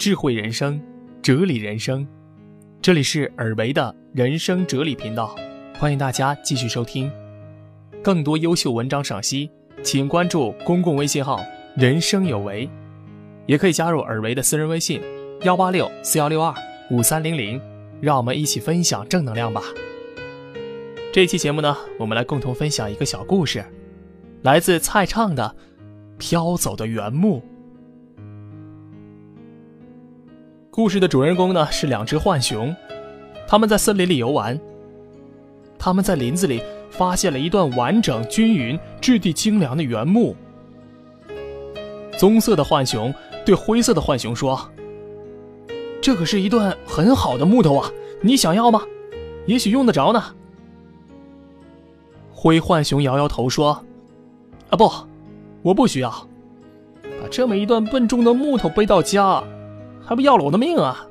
智慧人生，哲理人生。这里是尔维的人生哲理频道，欢迎大家继续收听。更多优秀文章赏析，请关注公共微信号“人生有为”，也可以加入尔维的私人微信：幺八六四幺六二五三零零，让我们一起分享正能量吧。这期节目呢，我们来共同分享一个小故事，来自蔡畅的《飘走的原木》。故事的主人公呢是两只浣熊，他们在森林里游玩。他们在林子里发现了一段完整、均匀、质地精良的原木。棕色的浣熊对灰色的浣熊说：“这可是一段很好的木头啊，你想要吗？也许用得着呢。”灰浣熊摇摇头说：“啊不，我不需要，把这么一段笨重的木头背到家。”还不要了我的命啊！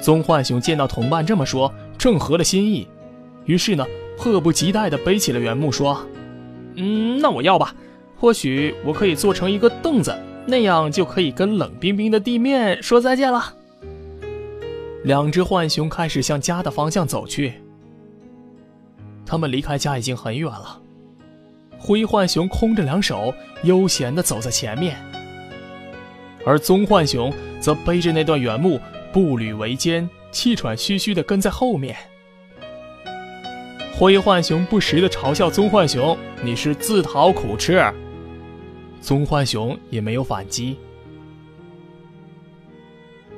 棕浣熊见到同伴这么说，正合了心意，于是呢，迫不及待地背起了原木，说：“嗯，那我要吧。或许我可以做成一个凳子，那样就可以跟冷冰冰的地面说再见了。”两只浣熊开始向家的方向走去。他们离开家已经很远了。灰浣熊空着两手，悠闲地走在前面。而棕浣熊则背着那段原木，步履维艰，气喘吁吁地跟在后面。灰浣熊不时地嘲笑棕浣熊：“你是自讨苦吃。”棕浣熊也没有反击。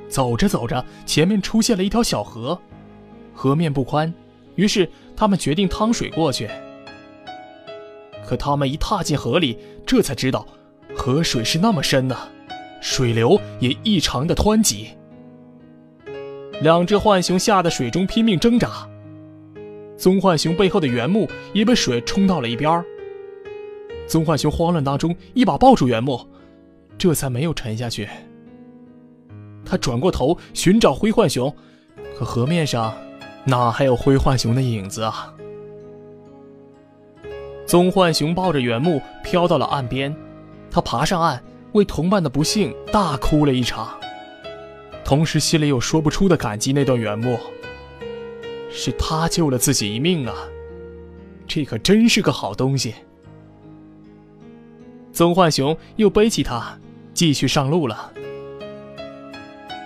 走着走着，前面出现了一条小河，河面不宽，于是他们决定趟水过去。可他们一踏进河里，这才知道，河水是那么深呢。水流也异常的湍急，两只浣熊吓得水中拼命挣扎。棕浣熊背后的原木也被水冲到了一边棕浣熊慌乱当中一把抱住原木，这才没有沉下去。他转过头寻找灰浣熊，可河面上哪还有灰浣熊的影子啊？棕浣熊抱着原木飘到了岸边，他爬上岸。为同伴的不幸大哭了一场，同时心里有说不出的感激。那段原木，是他救了自己一命啊！这可真是个好东西。棕浣熊又背起它，继续上路了。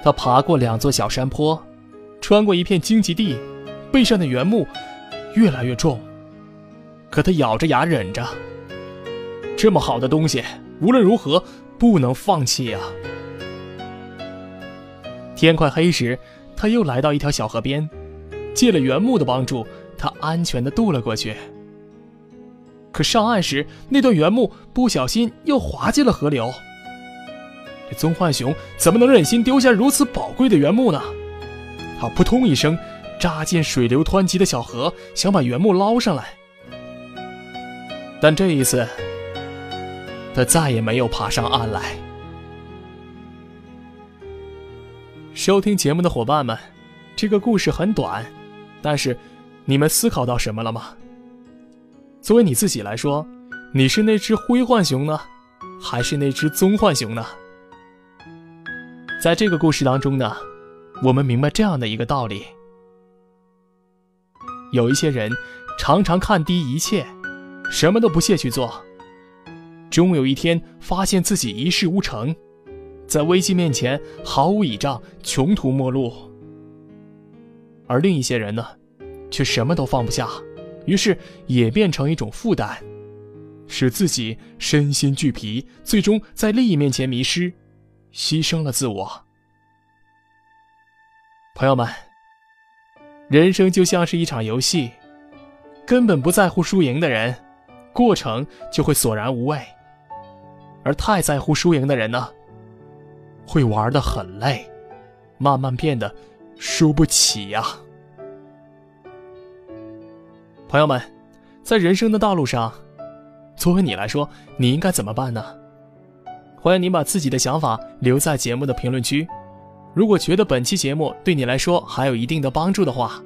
他爬过两座小山坡，穿过一片荆棘地，背上的原木越来越重，可他咬着牙忍着。这么好的东西，无论如何。不能放弃呀！天快黑时，他又来到一条小河边，借了原木的帮助，他安全的渡了过去。可上岸时，那段原木不小心又滑进了河流。这棕浣熊怎么能忍心丢下如此宝贵的原木呢？他扑通一声扎进水流湍急的小河，想把原木捞上来。但这一次。他再也没有爬上岸来。收听节目的伙伴们，这个故事很短，但是你们思考到什么了吗？作为你自己来说，你是那只灰浣熊呢，还是那只棕浣熊呢？在这个故事当中呢，我们明白这样的一个道理：有一些人常常看低一切，什么都不屑去做。终有一天，发现自己一事无成，在危机面前毫无倚仗，穷途末路。而另一些人呢，却什么都放不下，于是也变成一种负担，使自己身心俱疲，最终在利益面前迷失，牺牲了自我。朋友们，人生就像是一场游戏，根本不在乎输赢的人，过程就会索然无味。而太在乎输赢的人呢，会玩的很累，慢慢变得输不起呀。朋友们，在人生的道路上，作为你来说，你应该怎么办呢？欢迎您把自己的想法留在节目的评论区。如果觉得本期节目对你来说还有一定的帮助的话，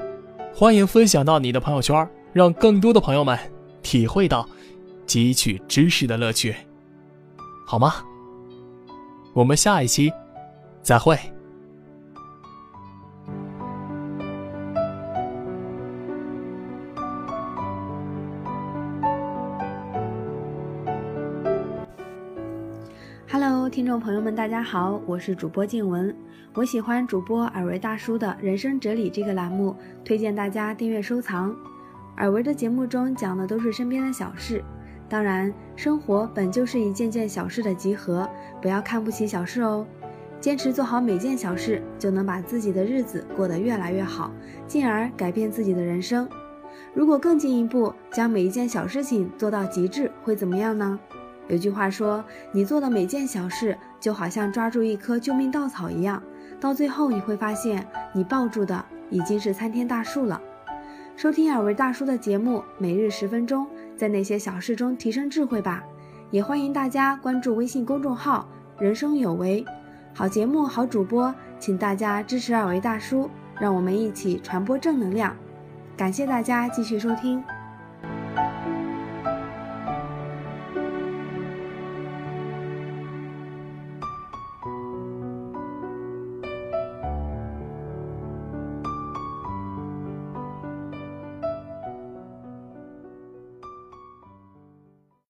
欢迎分享到你的朋友圈，让更多的朋友们体会到汲取知识的乐趣。好吗？我们下一期再会。Hello，听众朋友们，大家好，我是主播静文。我喜欢主播尔维大叔的人生哲理这个栏目，推荐大家订阅收藏。尔维的节目中讲的都是身边的小事，当然，生活本就是一件件小事的集合，不要看不起小事哦。坚持做好每件小事，就能把自己的日子过得越来越好，进而改变自己的人生。如果更进一步，将每一件小事情做到极致，会怎么样呢？有句话说，你做的每件小事，就好像抓住一棵救命稻草一样，到最后你会发现，你抱住的已经是参天大树了。收听尔维大叔的节目，每日十分钟，在那些小事中提升智慧吧。也欢迎大家关注微信公众号“人生有为”，好节目、好主播，请大家支持二维大叔，让我们一起传播正能量。感谢大家继续收听。